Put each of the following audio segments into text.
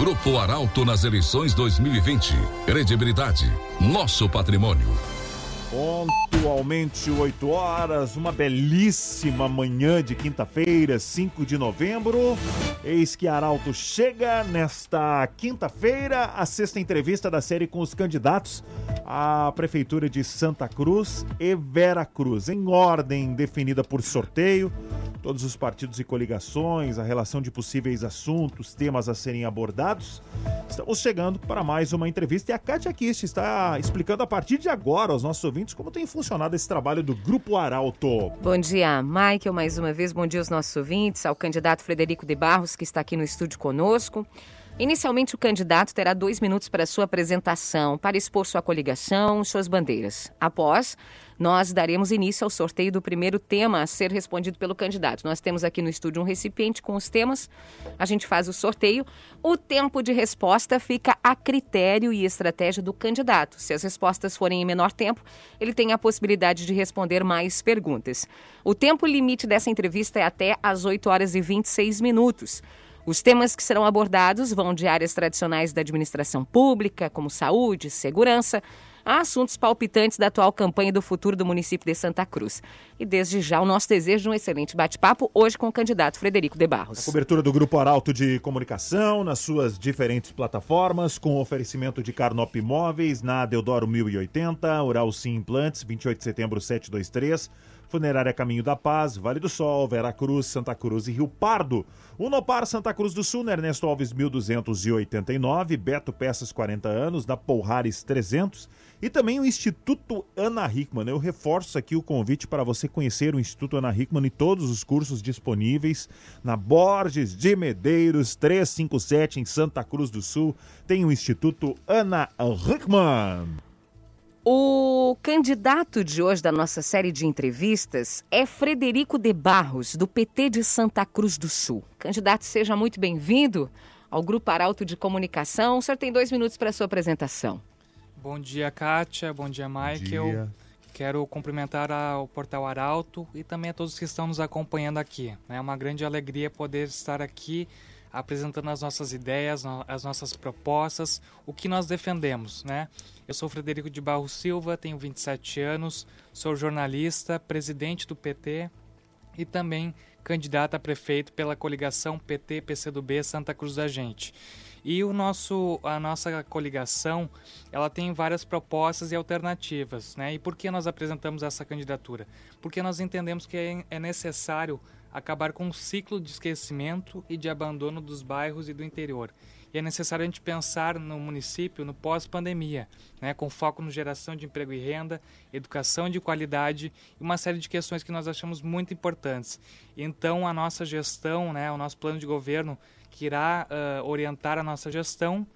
Grupo Arauto nas eleições 2020. Credibilidade, nosso patrimônio. Pontualmente 8 horas, uma belíssima manhã de quinta-feira, 5 de novembro. Eis que Arauto chega nesta quinta-feira, a sexta entrevista da série com os candidatos à Prefeitura de Santa Cruz e Vera Cruz, em ordem definida por sorteio. Todos os partidos e coligações, a relação de possíveis assuntos, temas a serem abordados. Estamos chegando para mais uma entrevista e a Kátia Kist está explicando a partir de agora aos nossos ouvintes como tem funcionado esse trabalho do Grupo Arauto. Bom dia, Michael, mais uma vez. Bom dia aos nossos ouvintes, ao candidato Frederico de Barros, que está aqui no estúdio conosco. Inicialmente, o candidato terá dois minutos para sua apresentação, para expor sua coligação, suas bandeiras. Após, nós daremos início ao sorteio do primeiro tema a ser respondido pelo candidato. Nós temos aqui no estúdio um recipiente com os temas, a gente faz o sorteio. O tempo de resposta fica a critério e estratégia do candidato. Se as respostas forem em menor tempo, ele tem a possibilidade de responder mais perguntas. O tempo limite dessa entrevista é até às 8 horas e 26 minutos. Os temas que serão abordados vão de áreas tradicionais da administração pública, como saúde, segurança, a assuntos palpitantes da atual campanha do futuro do município de Santa Cruz. E desde já o nosso desejo de um excelente bate-papo hoje com o candidato Frederico de Barros. A cobertura do Grupo Arauto de Comunicação nas suas diferentes plataformas, com oferecimento de Carnop Imóveis na Deodoro 1080, Oral Sim Implantes, 28 de setembro 723. Funerária Caminho da Paz, Vale do Sol, Vera Cruz, Santa Cruz e Rio Pardo. Unopar Santa Cruz do Sul, Ernesto Alves 1289, Beto Peças 40 anos, da Polhares 300 e também o Instituto Ana Hickman. Eu reforço aqui o convite para você conhecer o Instituto Ana Hickman e todos os cursos disponíveis na Borges de Medeiros 357 em Santa Cruz do Sul. Tem o Instituto Ana Hickman. O candidato de hoje da nossa série de entrevistas é Frederico de Barros, do PT de Santa Cruz do Sul. Candidato, seja muito bem-vindo ao Grupo Arauto de Comunicação. O senhor tem dois minutos para a sua apresentação. Bom dia, Kátia. Bom dia, Michael. Bom dia. Quero cumprimentar o Portal Arauto e também a todos que estão nos acompanhando aqui. É uma grande alegria poder estar aqui apresentando as nossas ideias, as nossas propostas, o que nós defendemos, né? Eu sou Frederico de Barro Silva, tenho 27 anos, sou jornalista, presidente do PT e também candidato a prefeito pela coligação PT-PCdoB Santa Cruz da Gente. E o nosso, a nossa coligação, ela tem várias propostas e alternativas, né? E por que nós apresentamos essa candidatura? Porque nós entendemos que é, é necessário acabar com um ciclo de esquecimento e de abandono dos bairros e do interior. E é necessário a gente pensar no município no pós-pandemia, né, com foco na geração de emprego e renda, educação de qualidade e uma série de questões que nós achamos muito importantes. Então, a nossa gestão, né, o nosso plano de governo que irá uh, orientar a nossa gestão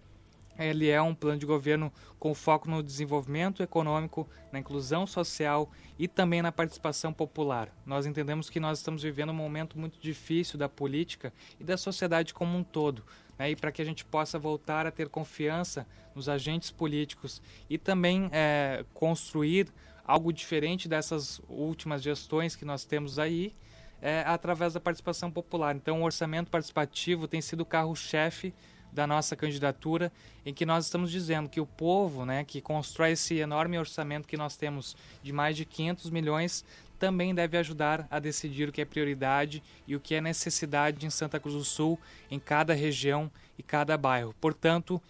ele é um plano de governo com foco no desenvolvimento econômico, na inclusão social e também na participação popular. Nós entendemos que nós estamos vivendo um momento muito difícil da política e da sociedade como um todo. Né? E para que a gente possa voltar a ter confiança nos agentes políticos e também é, construir algo diferente dessas últimas gestões que nós temos aí, é, através da participação popular. Então, o orçamento participativo tem sido o carro-chefe da nossa candidatura, em que nós estamos dizendo que o povo, né, que constrói esse enorme orçamento que nós temos de mais de 500 milhões, também deve ajudar a decidir o que é prioridade e o que é necessidade em Santa Cruz do Sul, em cada região e cada bairro. Portanto,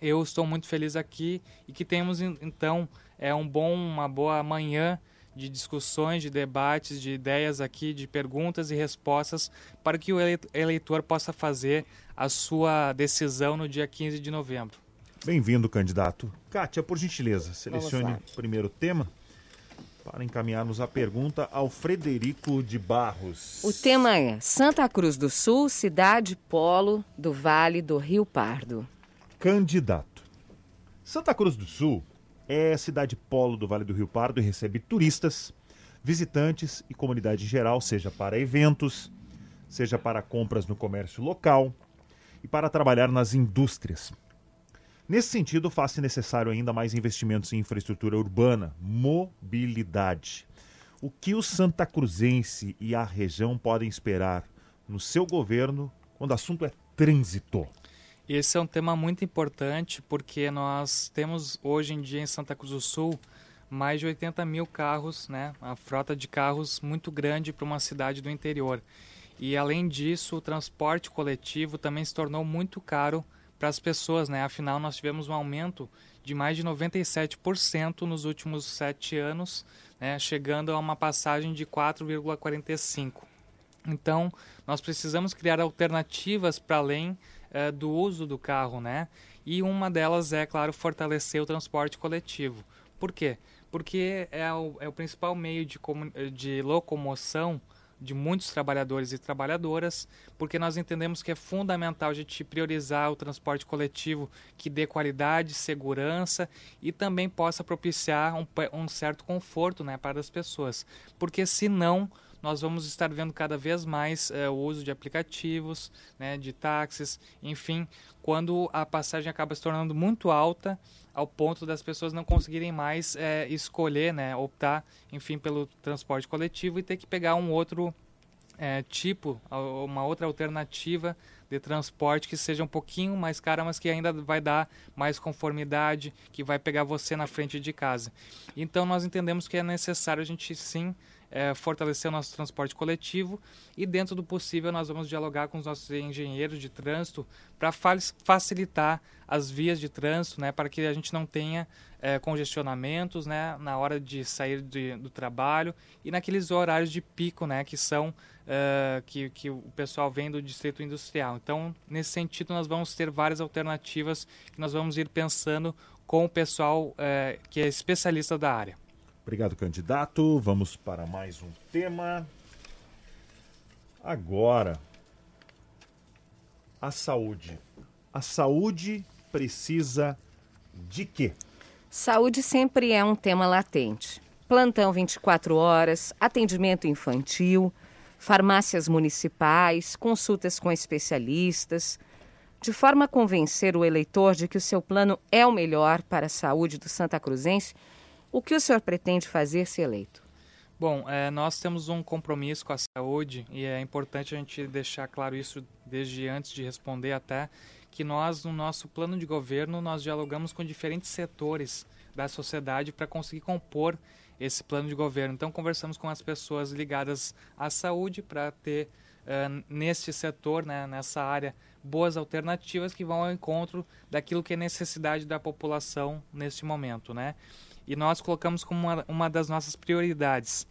eu estou muito feliz aqui e que temos então é um bom, uma boa manhã de discussões, de debates, de ideias aqui, de perguntas e respostas para que o eleitor possa fazer a sua decisão no dia 15 de novembro. Bem-vindo, candidato. Kátia, por gentileza, selecione o primeiro tema para encaminharmos a pergunta ao Frederico de Barros. O tema é Santa Cruz do Sul, cidade polo do Vale do Rio Pardo. Candidato. Santa Cruz do Sul é cidade polo do Vale do Rio Pardo e recebe turistas, visitantes e comunidade em geral, seja para eventos, seja para compras no comércio local e para trabalhar nas indústrias. Nesse sentido, faz-se necessário ainda mais investimentos em infraestrutura urbana, mobilidade. O que o Santa Cruzense e a região podem esperar no seu governo quando o assunto é trânsito? Esse é um tema muito importante porque nós temos hoje em dia em Santa Cruz do Sul mais de 80 mil carros, né? Uma frota de carros muito grande para uma cidade do interior. E além disso, o transporte coletivo também se tornou muito caro para as pessoas, né? Afinal, nós tivemos um aumento de mais de 97% nos últimos sete anos, né? chegando a uma passagem de 4,45. Então, nós precisamos criar alternativas para além uh, do uso do carro, né? E uma delas é, claro, fortalecer o transporte coletivo. Por quê? Porque é o, é o principal meio de, de locomoção de muitos trabalhadores e trabalhadoras, porque nós entendemos que é fundamental a gente priorizar o transporte coletivo que dê qualidade, segurança e também possa propiciar um, um certo conforto né, para as pessoas. Porque senão nós vamos estar vendo cada vez mais é, o uso de aplicativos, né, de táxis, enfim, quando a passagem acaba se tornando muito alta ao ponto das pessoas não conseguirem mais é, escolher, né, optar, enfim, pelo transporte coletivo e ter que pegar um outro é, tipo, uma outra alternativa de transporte que seja um pouquinho mais cara, mas que ainda vai dar mais conformidade, que vai pegar você na frente de casa. Então nós entendemos que é necessário a gente sim é, fortalecer o nosso transporte coletivo e, dentro do possível, nós vamos dialogar com os nossos engenheiros de trânsito para facilitar as vias de trânsito, né, para que a gente não tenha é, congestionamentos né, na hora de sair de, do trabalho e naqueles horários de pico né, que são é, que, que o pessoal vem do distrito industrial. Então, nesse sentido, nós vamos ter várias alternativas que nós vamos ir pensando com o pessoal é, que é especialista da área. Obrigado, candidato. Vamos para mais um tema. Agora, a saúde. A saúde precisa de quê? Saúde sempre é um tema latente. Plantão 24 horas, atendimento infantil, farmácias municipais, consultas com especialistas, de forma a convencer o eleitor de que o seu plano é o melhor para a saúde do Santa Cruzense o que o senhor pretende fazer se eleito? Bom, é, nós temos um compromisso com a saúde e é importante a gente deixar claro isso desde antes de responder até que nós no nosso plano de governo nós dialogamos com diferentes setores da sociedade para conseguir compor esse plano de governo. Então conversamos com as pessoas ligadas à saúde para ter uh, nesse setor, né, nessa área, boas alternativas que vão ao encontro daquilo que é necessidade da população neste momento, né? E nós colocamos como uma, uma das nossas prioridades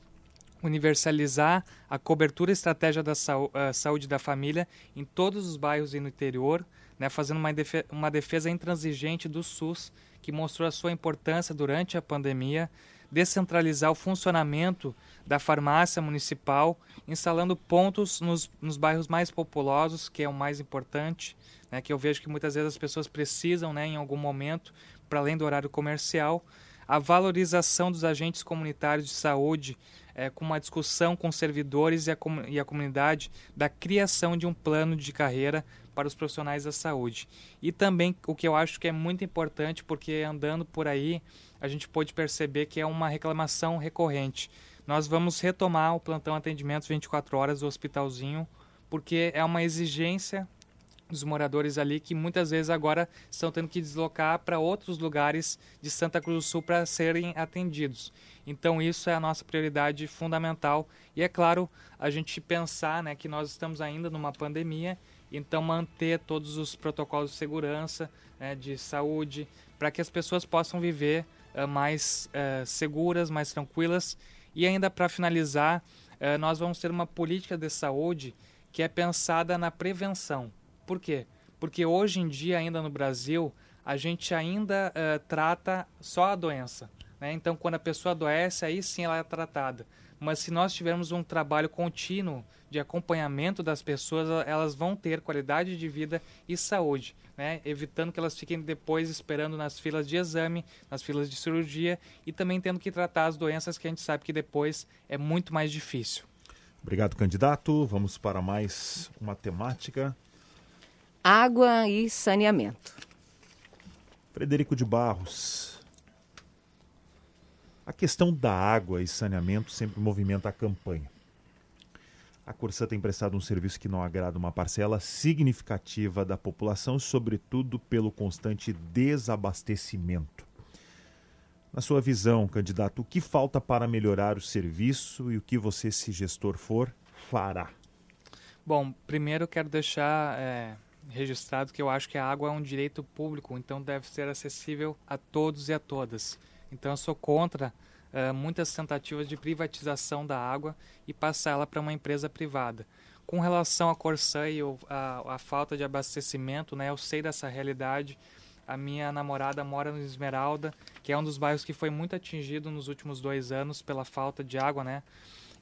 universalizar a cobertura estratégia da uh, saúde da família em todos os bairros e no interior, né, fazendo uma, defesa, uma defesa intransigente do SUS, que mostrou a sua importância durante a pandemia, descentralizar o funcionamento da farmácia municipal, instalando pontos nos, nos bairros mais populosos, que é o mais importante, né, que eu vejo que muitas vezes as pessoas precisam né, em algum momento, para além do horário comercial, a valorização dos agentes comunitários de saúde, é, com uma discussão com servidores e a, e a comunidade da criação de um plano de carreira para os profissionais da saúde. E também o que eu acho que é muito importante, porque andando por aí a gente pode perceber que é uma reclamação recorrente. Nós vamos retomar o plantão atendimento 24 horas do hospitalzinho, porque é uma exigência dos moradores ali que muitas vezes agora estão tendo que deslocar para outros lugares de Santa Cruz do Sul para serem atendidos. Então isso é a nossa prioridade fundamental e é claro a gente pensar né, que nós estamos ainda numa pandemia, então manter todos os protocolos de segurança, né, de saúde, para que as pessoas possam viver uh, mais uh, seguras, mais tranquilas. E ainda para finalizar, uh, nós vamos ter uma política de saúde que é pensada na prevenção. Por quê? Porque hoje em dia, ainda no Brasil, a gente ainda uh, trata só a doença. Né? Então, quando a pessoa adoece, aí sim ela é tratada. Mas se nós tivermos um trabalho contínuo de acompanhamento das pessoas, elas vão ter qualidade de vida e saúde, né? evitando que elas fiquem depois esperando nas filas de exame, nas filas de cirurgia e também tendo que tratar as doenças que a gente sabe que depois é muito mais difícil. Obrigado, candidato. Vamos para mais uma temática água e saneamento. Frederico de Barros. A questão da água e saneamento sempre movimenta a campanha. a Corsã tem prestado um serviço que não agrada uma parcela significativa da população, sobretudo pelo constante desabastecimento. Na sua visão, candidato, o que falta para melhorar o serviço e o que você, se gestor for, fará? Bom, primeiro quero deixar é, registrado que eu acho que a água é um direito público, então deve ser acessível a todos e a todas. Então eu sou contra uh, muitas tentativas de privatização da água e passar ela para uma empresa privada. Com relação à Corsã e a, a, falta de abastecimento, né, eu sei dessa realidade. A minha namorada mora no Esmeralda, que é um dos bairros que foi muito atingido nos últimos dois anos pela falta de água, né?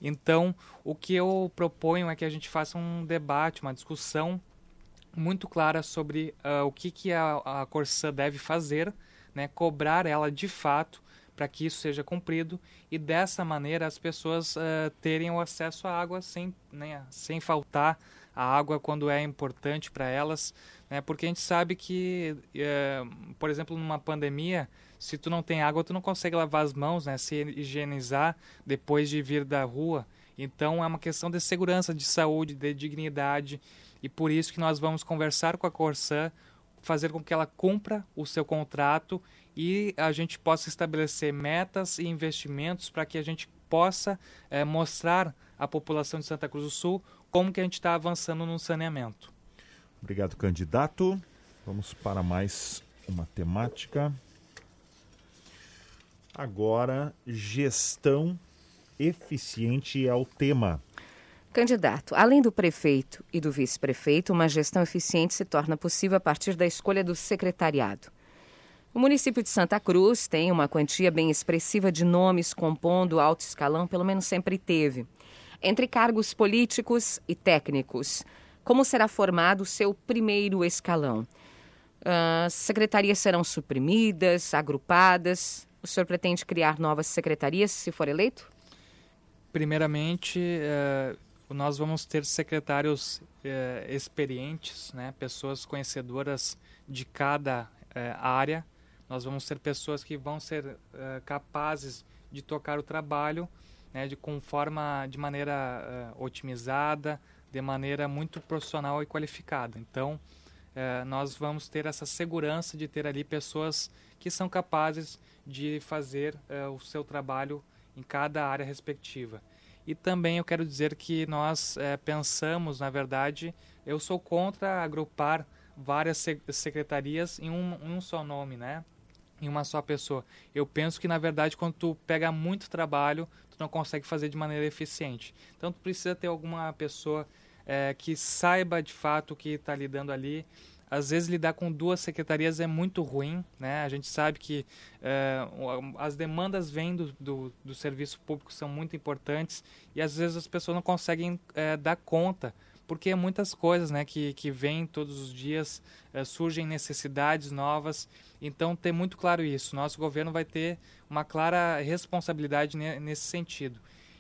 Então, o que eu proponho é que a gente faça um debate, uma discussão muito clara sobre uh, o que, que a, a Corsã deve fazer, né, cobrar ela de fato para que isso seja cumprido e dessa maneira as pessoas uh, terem o acesso à água sem, né, sem faltar a água quando é importante para elas, né, porque a gente sabe que, uh, por exemplo, numa pandemia, se tu não tem água, tu não consegue lavar as mãos, né, se higienizar depois de vir da rua. Então é uma questão de segurança, de saúde, de dignidade e por isso que nós vamos conversar com a Corsã, fazer com que ela cumpra o seu contrato e a gente possa estabelecer metas e investimentos para que a gente possa é, mostrar à população de Santa Cruz do Sul como que a gente está avançando no saneamento. Obrigado, candidato. Vamos para mais uma temática. Agora, gestão eficiente é o tema. Candidato, além do prefeito e do vice-prefeito, uma gestão eficiente se torna possível a partir da escolha do secretariado. O município de Santa Cruz tem uma quantia bem expressiva de nomes compondo alto escalão, pelo menos sempre teve. Entre cargos políticos e técnicos, como será formado o seu primeiro escalão? As secretarias serão suprimidas, agrupadas? O senhor pretende criar novas secretarias se for eleito? Primeiramente, eh, nós vamos ter secretários eh, experientes, né, pessoas conhecedoras de cada eh, área nós vamos ser pessoas que vão ser uh, capazes de tocar o trabalho né, de, com forma, de maneira uh, otimizada, de maneira muito profissional e qualificada. Então, uh, nós vamos ter essa segurança de ter ali pessoas que são capazes de fazer o seu trabalho em cada área respectiva. E também eu quero dizer que nós pensamos, na verdade, eu sou contra agrupar várias secretarias em um, um só nome, né? em uma só pessoa. Eu penso que na verdade quando tu pega muito trabalho, tu não consegue fazer de maneira eficiente. Então tu precisa ter alguma pessoa é, que saiba de fato o que está lidando ali. Às vezes lidar com duas secretarias é muito ruim, né? A gente sabe que é, as demandas vêm do, do, do, serviço público são muito importantes e às vezes as pessoas não conseguem é, dar conta porque muitas coisas né, que, que vêm todos os dias, é, surgem necessidades novas. Então, ter muito claro isso. Nosso governo vai ter uma clara responsabilidade nesse sentido.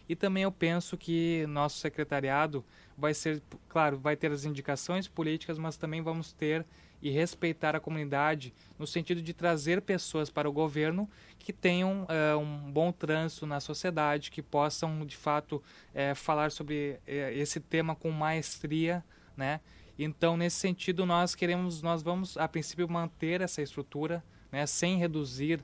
E também eu penso que nosso secretariado vai ser, claro, vai ter as indicações políticas, mas também vamos ter e respeitar a comunidade no sentido de trazer pessoas para o governo que tenham uh, um bom trânsito na sociedade, que possam de fato uh, falar sobre uh, esse tema com maestria, né? Então nesse sentido nós queremos, nós vamos a princípio manter essa estrutura, né? Sem reduzir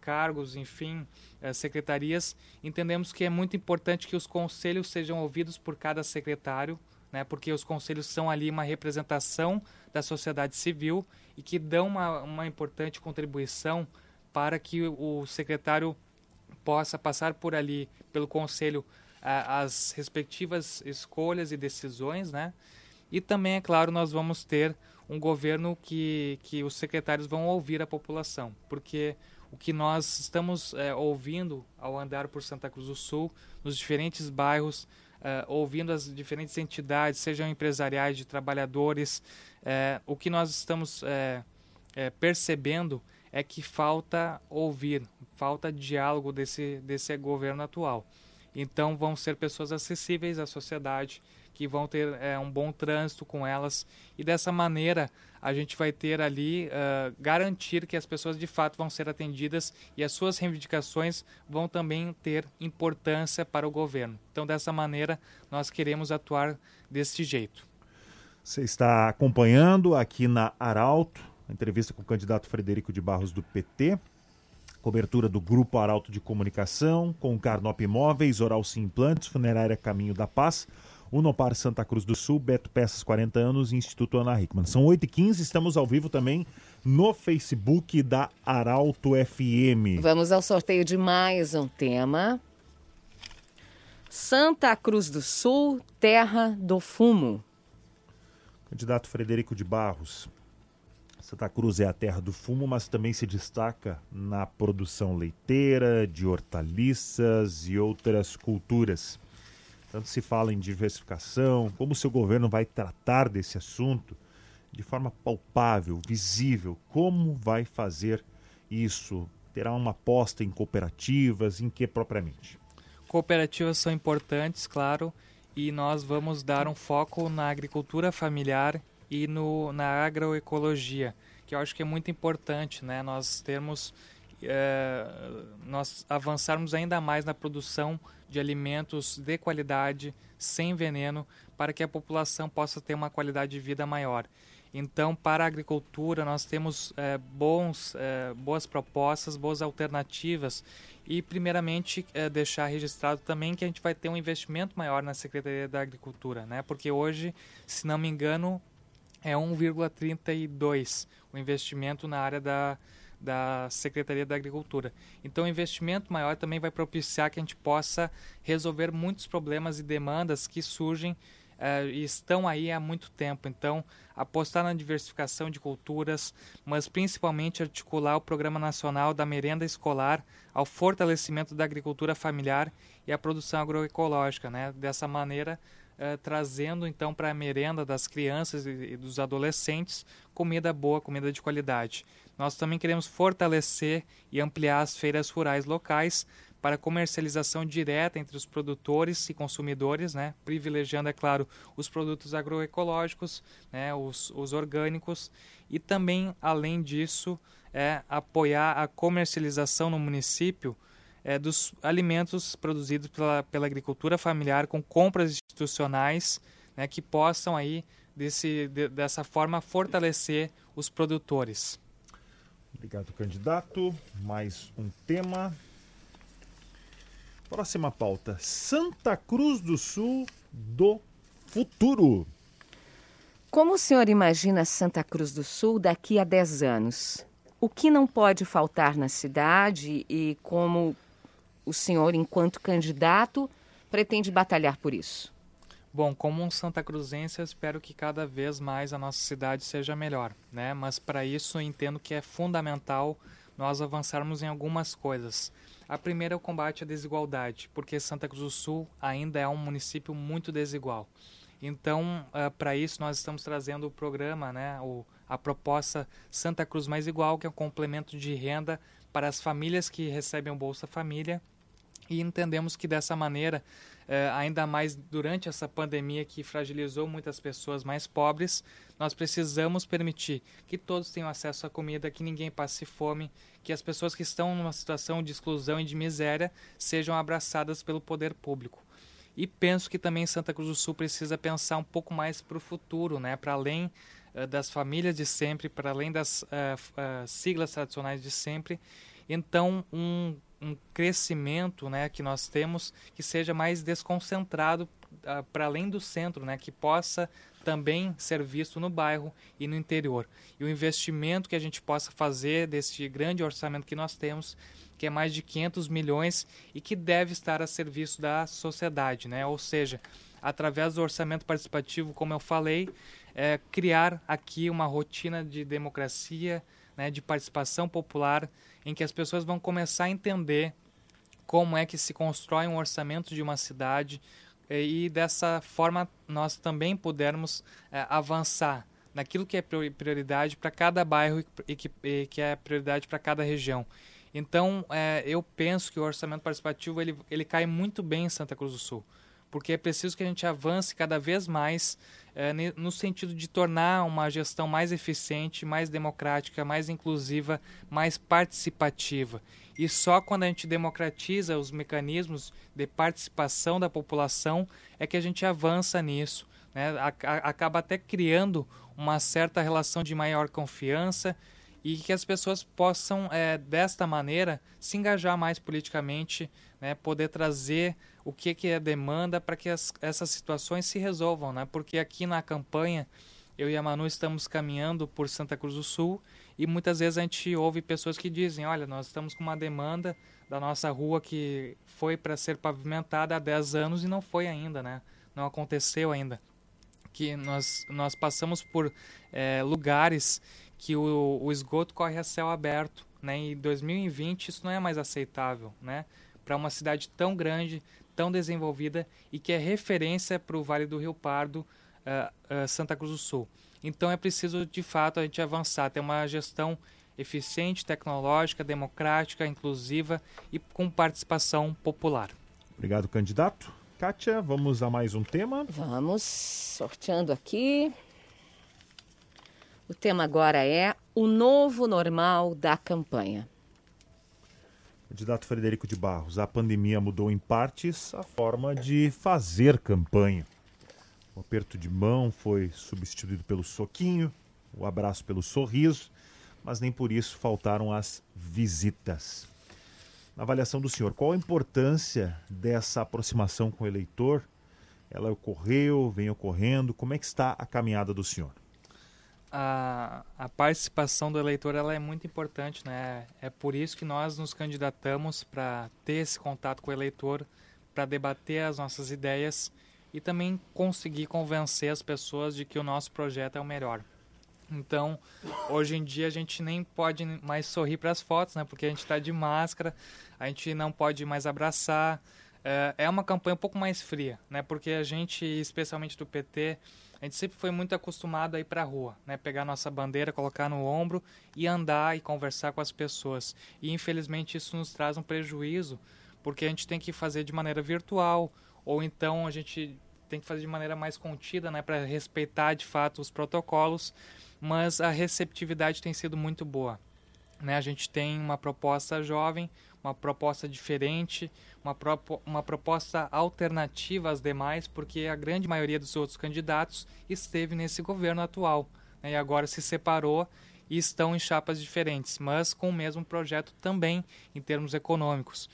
cargos, enfim, secretarias. Entendemos que é muito importante que os conselhos sejam ouvidos por cada secretário né, porque os conselhos são ali uma representação da sociedade civil e que dão uma, uma importante contribuição para que o secretário possa passar por ali, pelo conselho, as respectivas escolhas e decisões, né? E também, é claro, nós vamos ter um governo que, que os secretários vão ouvir a população, porque o que nós estamos é, ouvindo ao andar por Santa Cruz do Sul, nos diferentes bairros, uh, ouvindo as diferentes entidades, sejam empresariais, de trabalhadores, uh, o que nós estamos uh, percebendo é que falta ouvir, falta diálogo desse, desse governo atual. Então vão ser pessoas acessíveis à sociedade, que vão ter é, um bom trânsito com elas e dessa maneira a gente vai ter ali uh, garantir que as pessoas de fato vão ser atendidas e as suas reivindicações vão também ter importância para o governo. Então, dessa maneira, nós queremos atuar desse jeito. Você está acompanhando aqui na Arauto a entrevista com o candidato Frederico de Barros do PT. Cobertura do Grupo Arauto de Comunicação, com Carnop Imóveis, Oral Sim Implantes, Funerária Caminho da Paz. Unopar Santa Cruz do Sul, Beto Peças 40 anos e Instituto Ana Hickman. São 8h15, estamos ao vivo também no Facebook da Arauto FM. Vamos ao sorteio de mais um tema. Santa Cruz do Sul, Terra do Fumo. Candidato Frederico de Barros. Santa Cruz é a terra do fumo, mas também se destaca na produção leiteira, de hortaliças e outras culturas. Tanto se fala em diversificação, como o seu governo vai tratar desse assunto de forma palpável, visível, como vai fazer isso? Terá uma aposta em cooperativas, em que propriamente? Cooperativas são importantes, claro, e nós vamos dar um foco na agricultura familiar e no, na agroecologia, que eu acho que é muito importante, né? Nós termos, é, nós avançarmos ainda mais na produção de alimentos de qualidade, sem veneno, para que a população possa ter uma qualidade de vida maior. Então, para a agricultura, nós temos é, bons, é, boas propostas, boas alternativas e, primeiramente, é, deixar registrado também que a gente vai ter um investimento maior na Secretaria da Agricultura, né? porque hoje, se não me engano, é 1,32 o investimento na área da, da Secretaria da Agricultura. Então, o investimento maior também vai propiciar que a gente possa resolver muitos problemas e demandas que surgem uh, e estão aí há muito tempo. Então, apostar na diversificação de culturas, mas principalmente articular o Programa Nacional da Merenda Escolar ao fortalecimento da agricultura familiar e a produção agroecológica. Né? Dessa maneira, uh, trazendo então para a merenda das crianças e, e dos adolescentes comida boa, comida de qualidade. Nós também queremos fortalecer e ampliar as feiras rurais locais para comercialização direta entre os produtores e consumidores, né? privilegiando, é claro, os produtos agroecológicos, né? os, os orgânicos, e também, além disso, é, apoiar a comercialização no município é, dos alimentos produzidos pela, pela agricultura familiar com compras institucionais né, que possam aí desse, de, dessa forma fortalecer os produtores. Obrigado, candidato. Mais um tema. Próxima pauta: Santa Cruz do Sul do futuro. Como o senhor imagina Santa Cruz do Sul daqui a 10 anos? O que não pode faltar na cidade e como o senhor, enquanto candidato, pretende batalhar por isso? Bom, como um Santa Cruzense, eu espero que cada vez mais a nossa cidade seja melhor, né? Mas para isso eu entendo que é fundamental nós avançarmos em algumas coisas. A primeira é o combate à desigualdade, porque Santa Cruz do Sul ainda é um município muito desigual. Então, uh, ah, para isso, nós estamos trazendo o programa, né, o, a proposta Santa Cruz Mais Igual, que é um complemento de renda para as famílias que recebem o Bolsa Família e entendemos que dessa maneira, eh, ainda mais durante essa pandemia que fragilizou muitas pessoas mais pobres, nós precisamos permitir que todos tenham acesso à comida, que ninguém passe fome, que as pessoas que estão numa situação de exclusão e de miséria sejam abraçadas pelo poder público. E penso que também Santa Cruz do Sul precisa pensar um pouco mais para o futuro, né? para além uh, das famílias de sempre, para além das uh, uh, siglas tradicionais de sempre. Então, um um crescimento né, que nós temos que seja mais desconcentrado uh, para além do centro, né, que possa também ser visto no bairro e no interior. E o investimento que a gente possa fazer deste grande orçamento que nós temos, que é mais de 500 milhões e que deve estar a serviço da sociedade, né? ou seja, através do orçamento participativo, como eu falei, é, criar aqui uma rotina de democracia, né, de participação popular, em que as pessoas vão começar a entender como é que se constrói um orçamento de uma cidade e dessa forma nós também pudermos é, avançar naquilo que é prioridade para cada bairro e que, e que é prioridade para cada região. Então, é, eu penso que o orçamento participativo ele, ele cai muito bem em Santa Cruz do Sul, porque é preciso que a gente avance cada vez mais é, no sentido de tornar uma gestão mais eficiente, mais democrática, mais inclusiva, mais participativa. E só quando a gente democratiza os mecanismos de participação da população é que a gente avança nisso. Né? Acaba até criando uma certa relação de maior confiança e que as pessoas possam, é, desta maneira, se engajar mais politicamente, né, poder trazer o que, que é demanda para que as, essas situações se resolvam. Né? Porque aqui na campanha, eu e a Manu estamos caminhando por Santa Cruz do Sul e muitas vezes a gente ouve pessoas que dizem: olha, nós estamos com uma demanda da nossa rua que foi para ser pavimentada há 10 anos e não foi ainda, né? não aconteceu ainda. Que nós, nós passamos por é, lugares que o, o esgoto corre a céu aberto. Né? Em 2020 isso não é mais aceitável, né? Para uma cidade tão grande, tão desenvolvida e que é referência para o Vale do Rio Pardo, uh, uh, Santa Cruz do Sul. Então é preciso de fato a gente avançar, ter uma gestão eficiente, tecnológica, democrática, inclusiva e com participação popular. Obrigado, candidato. Kátia, vamos a mais um tema? Vamos, sorteando aqui. O tema agora é o novo normal da campanha. Candidato Frederico de Barros, a pandemia mudou em partes a forma de fazer campanha. O aperto de mão foi substituído pelo soquinho, o abraço pelo sorriso, mas nem por isso faltaram as visitas. Na avaliação do senhor, qual a importância dessa aproximação com o eleitor? Ela ocorreu, vem ocorrendo, como é que está a caminhada do senhor? A, a participação do eleitor ela é muito importante, né? É por isso que nós nos candidatamos para ter esse contato com o eleitor, para debater as nossas ideias e também conseguir convencer as pessoas de que o nosso projeto é o melhor. Então, hoje em dia a gente nem pode mais sorrir para as fotos, né? Porque a gente está de máscara, a gente não pode mais abraçar. É, é uma campanha um pouco mais fria, né? Porque a gente, especialmente do PT, a gente sempre foi muito acostumado a ir para a rua, né? pegar nossa bandeira, colocar no ombro e andar e conversar com as pessoas. E infelizmente isso nos traz um prejuízo, porque a gente tem que fazer de maneira virtual, ou então a gente tem que fazer de maneira mais contida, né, para respeitar de fato os protocolos, mas a receptividade tem sido muito boa. Né? A gente tem uma proposta jovem, uma proposta diferente, uma, propo, uma proposta alternativa às demais, porque a grande maioria dos outros candidatos esteve nesse governo atual né, e agora se separou e estão em chapas diferentes, mas com o mesmo projeto também em termos econômicos.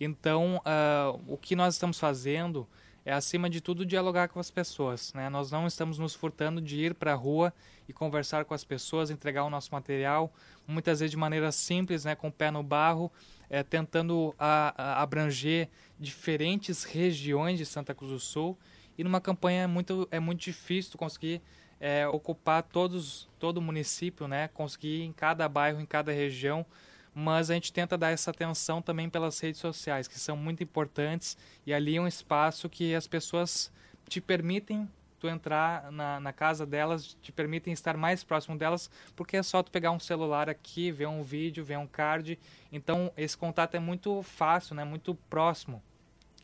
Então, uh, o que nós estamos fazendo é, acima de tudo, dialogar com as pessoas. Né? Nós não estamos nos furtando de ir para a rua e conversar com as pessoas, entregar o nosso material, muitas vezes de maneira simples, né, com o pé no barro, é, tentando a, a abranger diferentes regiões de Santa Cruz do Sul. E numa campanha é muito, é muito difícil conseguir é, ocupar todos, todo o município, né? conseguir em cada bairro, em cada região, mas a gente tenta dar essa atenção também pelas redes sociais, que são muito importantes, e ali é um espaço que as pessoas te permitem tu entrar na, na casa delas, te permitem estar mais próximo delas, porque é só tu pegar um celular aqui, ver um vídeo, ver um card. Então, esse contato é muito fácil, né? muito próximo.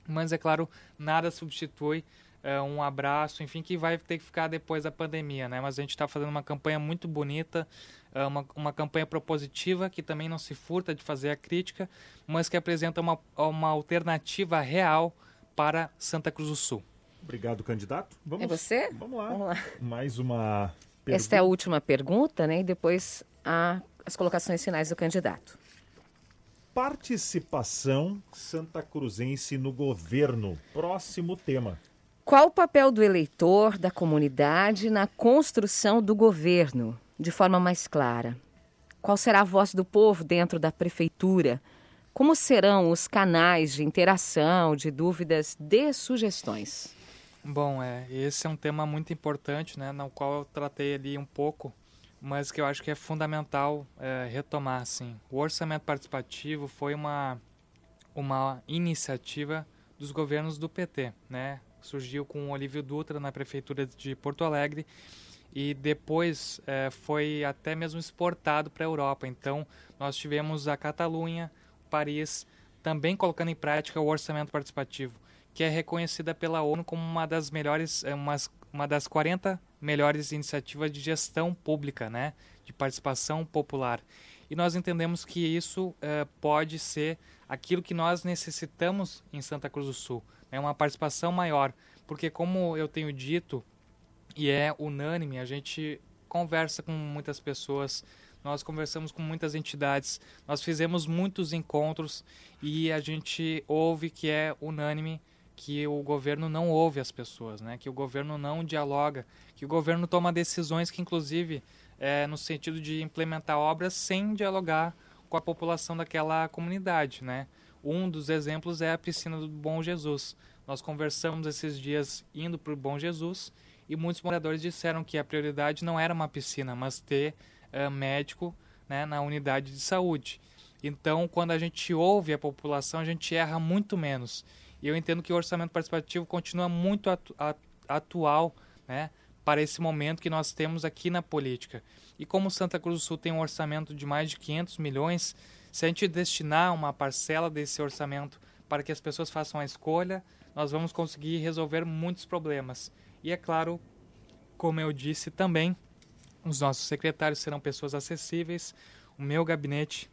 Mas, é claro, nada substitui é, um abraço, enfim, que vai ter que ficar depois da pandemia, né? Mas a gente está fazendo uma campanha muito bonita, é, uma, uma campanha propositiva, que também não se furta de fazer a crítica, mas que apresenta uma, uma alternativa real para Santa Cruz do Sul. Obrigado, candidato. Vamos, é você? Vamos lá. Vamos lá. Mais uma pergunta. Esta é a última pergunta, né? E depois a, as colocações finais do candidato. Participação santa cruzense no governo. Próximo tema. Qual o papel do eleitor, da comunidade na construção do governo, de forma mais clara? Qual será a voz do povo dentro da prefeitura? Como serão os canais de interação, de dúvidas, de sugestões? Bom, é, esse é um tema muito importante, né, no qual eu tratei ali um pouco, mas que eu acho que é fundamental é, retomar, assim. O orçamento participativo foi uma, uma iniciativa dos governos do PT, né? Surgiu com o Olívio Dutra na prefeitura de Porto Alegre e depois é, foi até mesmo exportado para a Europa. Então, nós tivemos a Catalunha, Paris, também colocando em prática o orçamento participativo que é reconhecida pela ONU como uma das melhores, é, uma, uma das 40 melhores iniciativas de gestão pública, né, de participação popular. E nós entendemos que isso é, pode ser aquilo que nós necessitamos em Santa Cruz do Sul, né, uma participação maior, porque como eu tenho dito e é unânime, a gente conversa com muitas pessoas, nós conversamos com muitas entidades, nós fizemos muitos encontros e a gente ouve que é unânime que o governo não ouve as pessoas, né? que o governo não dialoga, que o governo toma decisões que, inclusive, é, no sentido de implementar obras sem dialogar com a população daquela comunidade. Né? Um dos exemplos é a piscina do Bom Jesus. Nós conversamos esses dias indo para o Bom Jesus e muitos moradores disseram que a prioridade não era uma piscina, mas ter uh, médico né, na unidade de saúde. Então, quando a gente ouve a população, a gente erra muito menos. E eu entendo que o orçamento participativo continua muito atu atual né, para esse momento que nós temos aqui na política. E como Santa Cruz do Sul tem um orçamento de mais de 500 milhões, se a gente destinar uma parcela desse orçamento para que as pessoas façam a escolha, nós vamos conseguir resolver muitos problemas. E é claro, como eu disse também, os nossos secretários serão pessoas acessíveis. O meu gabinete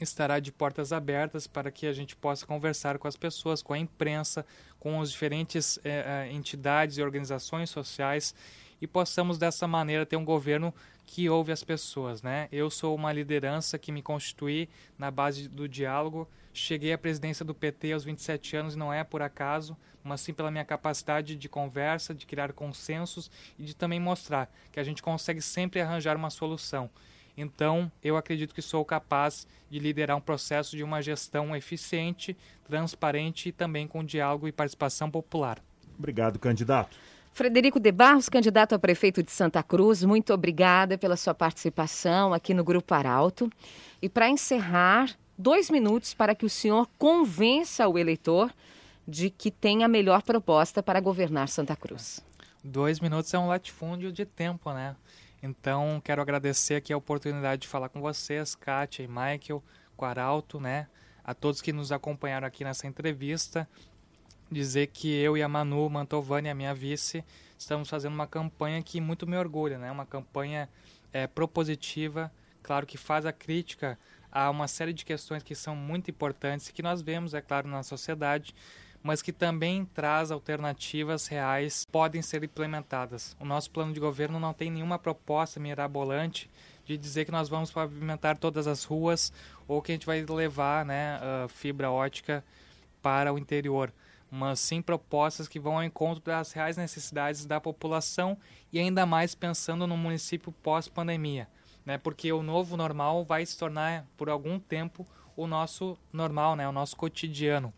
estará de portas abertas para que a gente possa conversar com as pessoas, com a imprensa, com as diferentes eh, eh, entidades e organizações sociais e possamos dessa maneira ter um governo que ouve as pessoas, né? Eu sou uma liderança que me constituí na base do diálogo. Cheguei à presidência do PT aos 27 anos e não é por acaso, mas sim pela minha capacidade de conversa, de criar consensos e de também mostrar que a gente consegue sempre arranjar uma solução. Então, eu acredito que sou capaz de liderar um processo de uma gestão eficiente, transparente e também com diálogo e participação popular. Obrigado, candidato. Frederico de Barros, candidato a prefeito de Santa Cruz, muito obrigada pela sua participação aqui no Grupo Arauto. E para encerrar, dois minutos para que o senhor convença o eleitor de que tem a melhor proposta para governar Santa Cruz. Dois minutos é um latifúndio de tempo, né? Então, quero agradecer aqui a oportunidade de falar com vocês, Kátia e Michael, com Arauto, né? A todos que nos acompanharam aqui nessa entrevista dizer que eu e a Manu Mantovani, a minha vice, estamos fazendo uma campanha que muito me orgulha, né? Uma campanha é, propositiva, claro que faz a crítica a uma série de questões que são muito importantes e que nós vemos, é claro, na sociedade, mas que também traz alternativas reais podem ser implementadas. O nosso plano de governo não tem nenhuma proposta mirabolante de dizer que nós vamos pavimentar todas as ruas ou que a gente vai levar né, fibra ótica para o interior mas sim propostas que vão ao encontro das reais necessidades da população e ainda mais pensando no município pós-pandemia, né? Porque o novo normal vai se tornar por algum tempo o nosso normal, né? O nosso cotidiano.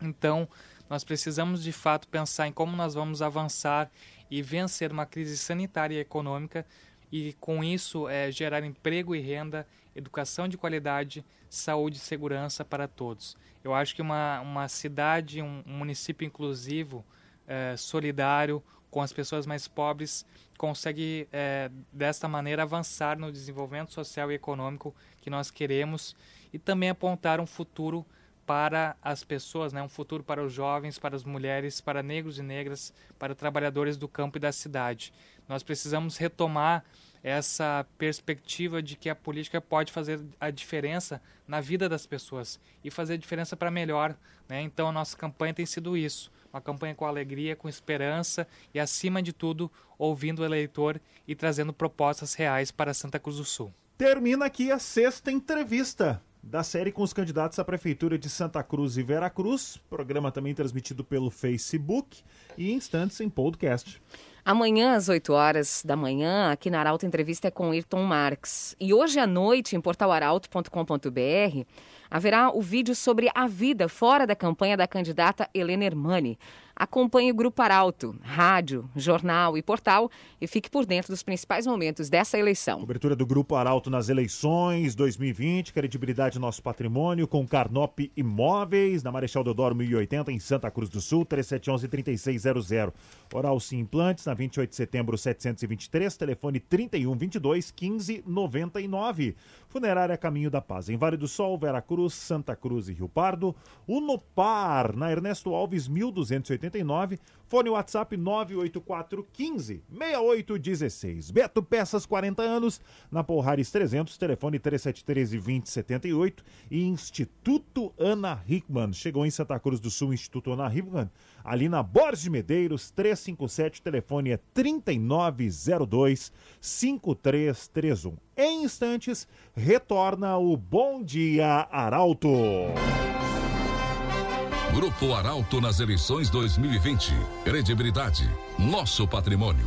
Então, nós precisamos de fato pensar em como nós vamos avançar e vencer uma crise sanitária e econômica e com isso é, gerar emprego e renda, educação de qualidade, saúde e segurança para todos. Eu acho que uma, uma cidade, um, um município inclusivo, é, solidário, com as pessoas mais pobres, consegue é, desta maneira avançar no desenvolvimento social e econômico que nós queremos e também apontar um futuro para as pessoas, né? um futuro para os jovens, para as mulheres, para negros e negras, para trabalhadores do campo e da cidade. Nós precisamos retomar essa perspectiva de que a política pode fazer a diferença na vida das pessoas e fazer a diferença para melhor. Né? Então a nossa campanha tem sido isso, uma campanha com alegria, com esperança e acima de tudo ouvindo o eleitor e trazendo propostas reais para Santa Cruz do Sul. Termina aqui a sexta entrevista da série com os candidatos à Prefeitura de Santa Cruz e Veracruz. Programa também transmitido pelo Facebook e instantes em podcast. Amanhã, às 8 horas da manhã, aqui na Arauto Entrevista é com Ayrton Marques. E hoje à noite, em portalaralto.com.br, haverá o vídeo sobre a vida fora da campanha da candidata Helena Hermani. Acompanhe o Grupo Arauto, rádio, jornal e portal e fique por dentro dos principais momentos dessa eleição. Cobertura do Grupo Arauto nas eleições 2020, credibilidade do nosso patrimônio com Carnop Imóveis, na Marechal Deodoro 1080, em Santa Cruz do Sul, 3711-3600. Oral Sim Implantes, na 28 de setembro 723, telefone 3122 1599. Funerária Caminho da Paz, em Vale do Sol, Veracruz. Santa Cruz e Rio Pardo. Unopar, na Ernesto Alves 1289. Fone WhatsApp 98415 6816. Beto Peças 40 anos, na Porrares 300, telefone 373 2078 e Instituto Ana Hickman. Chegou em Santa Cruz do Sul, Instituto Ana Hickman, ali na Borges de Medeiros 357, telefone é 3902 5331. Em instantes, retorna o Bom Dia Arauto. Grupo Arauto nas eleições 2020. Credibilidade, nosso patrimônio.